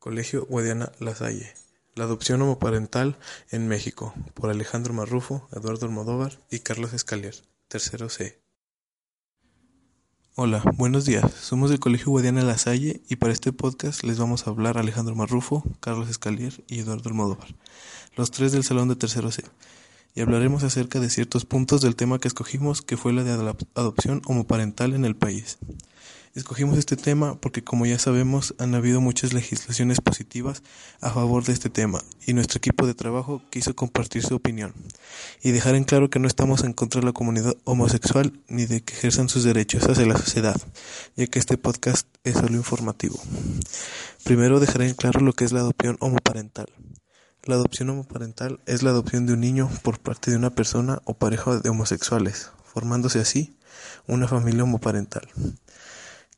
Colegio Guadiana La Salle. La adopción homoparental en México, por Alejandro Marrufo, Eduardo Almodóvar y Carlos Escalier, tercero C. Hola, buenos días. Somos del Colegio Guadiana La Salle y para este podcast les vamos a hablar Alejandro Marrufo, Carlos Escalier y Eduardo Almodóvar, los tres del salón de tercero C. Y hablaremos acerca de ciertos puntos del tema que escogimos, que fue la de adopción homoparental en el país. Escogimos este tema porque como ya sabemos han habido muchas legislaciones positivas a favor de este tema y nuestro equipo de trabajo quiso compartir su opinión y dejar en claro que no estamos en contra de la comunidad homosexual ni de que ejerzan sus derechos hacia la sociedad, ya que este podcast es solo informativo. Primero dejaré en claro lo que es la adopción homoparental. La adopción homoparental es la adopción de un niño por parte de una persona o pareja de homosexuales, formándose así una familia homoparental.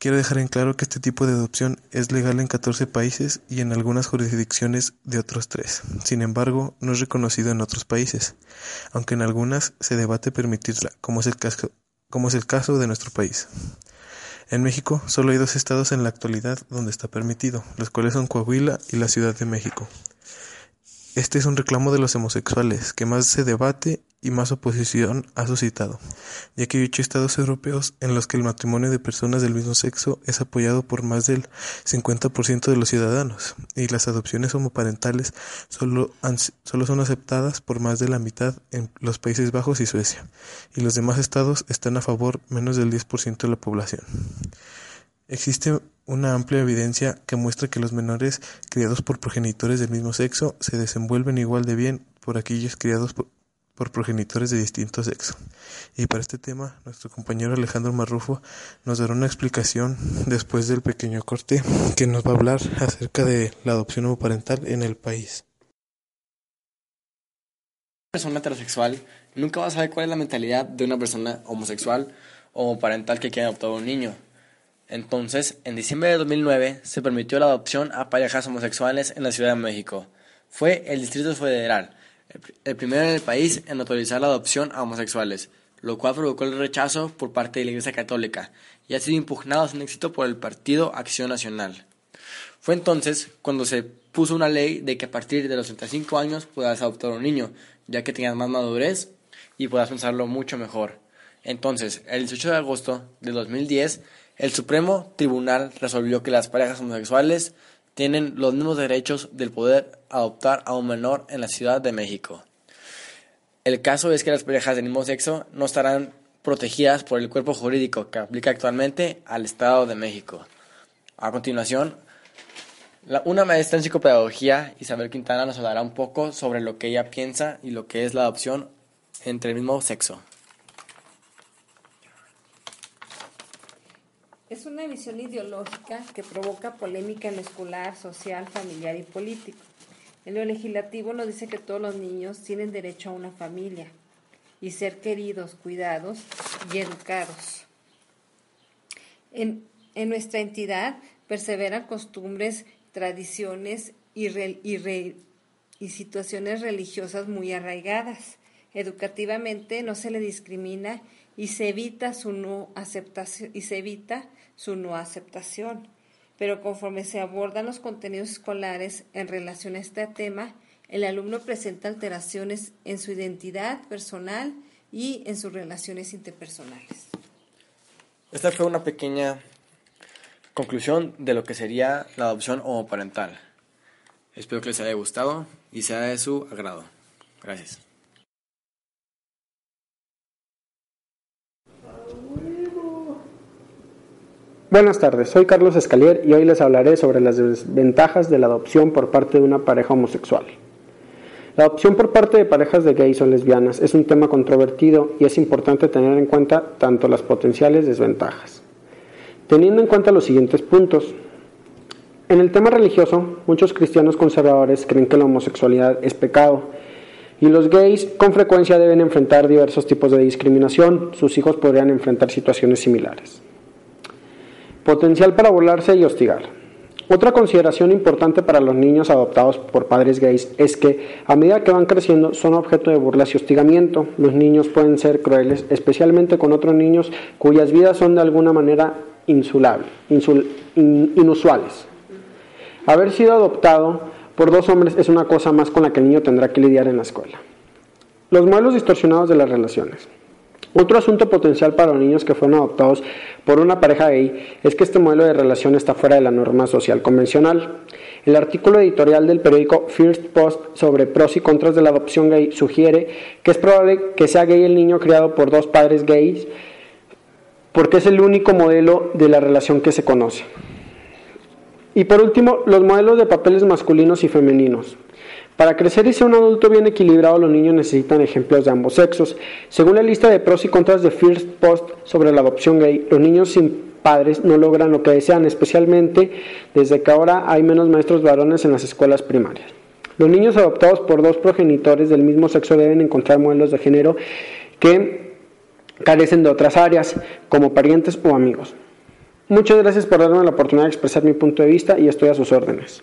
Quiero dejar en claro que este tipo de adopción es legal en 14 países y en algunas jurisdicciones de otros tres. Sin embargo, no es reconocido en otros países, aunque en algunas se debate permitirla, como es el caso, como es el caso de nuestro país. En México solo hay dos estados en la actualidad donde está permitido, los cuales son Coahuila y la Ciudad de México. Este es un reclamo de los homosexuales que más se debate y más oposición ha suscitado, ya que hay ocho estados europeos en los que el matrimonio de personas del mismo sexo es apoyado por más del 50% de los ciudadanos, y las adopciones homoparentales solo, solo son aceptadas por más de la mitad en los Países Bajos y Suecia, y los demás estados están a favor menos del 10% de la población. Existe una amplia evidencia que muestra que los menores criados por progenitores del mismo sexo se desenvuelven igual de bien por aquellos criados por, progenitores de distinto sexo. Y para este tema, nuestro compañero Alejandro Marrufo nos dará una explicación después del pequeño corte que nos va a hablar acerca de la adopción homoparental en el país. Una persona heterosexual nunca va a saber cuál es la mentalidad de una persona homosexual o homoparental que quiere adoptar a un niño entonces, en diciembre de 2009 se permitió la adopción a parejas homosexuales en la Ciudad de México. Fue el Distrito Federal, el primero en el país en autorizar la adopción a homosexuales, lo cual provocó el rechazo por parte de la Iglesia Católica y ha sido impugnado sin éxito por el Partido Acción Nacional. Fue entonces cuando se puso una ley de que a partir de los 35 años puedas adoptar a un niño, ya que tengas más madurez y puedas pensarlo mucho mejor. Entonces, el 18 de agosto de 2010, el Supremo Tribunal resolvió que las parejas homosexuales tienen los mismos derechos del poder adoptar a un menor en la Ciudad de México. El caso es que las parejas del mismo sexo no estarán protegidas por el cuerpo jurídico que aplica actualmente al Estado de México. A continuación, una maestra en psicopedagogía, Isabel Quintana, nos hablará un poco sobre lo que ella piensa y lo que es la adopción entre el mismo sexo. Es una visión ideológica que provoca polémica en lo escolar, social, familiar y político. En lo legislativo nos dice que todos los niños tienen derecho a una familia y ser queridos, cuidados y educados. En, nuestra entidad perseveran costumbres, tradiciones y, y situaciones religiosas muy arraigadas. Educativamente no se le discrimina y se evita su no aceptación y se evita su no aceptación. Pero conforme se abordan los contenidos escolares en relación a este tema, el alumno presenta alteraciones en su identidad personal y en sus relaciones interpersonales. Esta fue una pequeña conclusión de lo que sería la adopción homoparental. Espero que les haya gustado y sea de su agrado. Gracias. Buenas tardes, soy Carlos Escalier y hoy les hablaré sobre las desventajas de la adopción por parte de una pareja homosexual. La adopción por parte de parejas de gays o lesbianas es un tema controvertido y es importante tener en cuenta tanto las potenciales desventajas. Teniendo en cuenta los siguientes puntos, En el tema religioso, muchos cristianos conservadores creen que la homosexualidad es pecado y los gays con frecuencia deben enfrentar diversos tipos de discriminación. Sus hijos podrían enfrentar situaciones similares. Potencial para burlarse y hostigar. Otra consideración importante para los niños adoptados por padres gays es que a medida que van creciendo son objeto de burlas y hostigamiento. Los niños pueden ser crueles, especialmente con otros niños cuyas vidas son de alguna manera insulables, inusuales. Haber sido adoptado por dos hombres es una cosa más con la que el niño tendrá que lidiar en la escuela. Los modelos distorsionados de las relaciones. Otro asunto potencial para los niños que fueron adoptados por una pareja gay es que este modelo de relación está fuera de la norma social convencional. El artículo editorial del periódico First Post sobre pros y contras de la adopción gay sugiere que es probable que sea gay el niño criado por dos padres gays porque es el único modelo de la relación que se conoce. Y por último, los modelos de papeles masculinos y femeninos. Para crecer y ser un adulto bien equilibrado, los niños necesitan ejemplos de ambos sexos. Según la lista de pros y contras de First Post sobre la adopción gay, los niños sin padres no logran lo que desean, especialmente desde que ahora hay menos maestros varones en las escuelas primarias. Los niños adoptados por dos progenitores del mismo sexo deben encontrar modelos de género que carecen de otras áreas, como parientes o amigos. Muchas gracias por darme la oportunidad de expresar mi punto de vista y estoy a sus órdenes.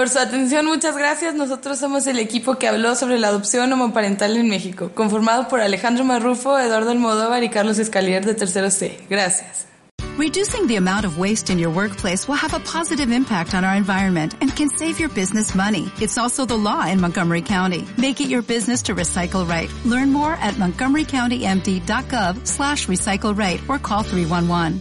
Por su atención, muchas gracias. Nosotros somos el equipo que habló sobre la adopción homoparental en México, conformado por Alejandro Marrufo, Eduardo Almodóvar y Carlos Escalier de Tercero C. Gracias. Reducing the amount of waste in your workplace will have a positive impact on our environment and can save your business money. It's also the law in Montgomery County. Make it your business to recycle right. Learn more at montgomerycountymd.gov slash recycle right or call 311.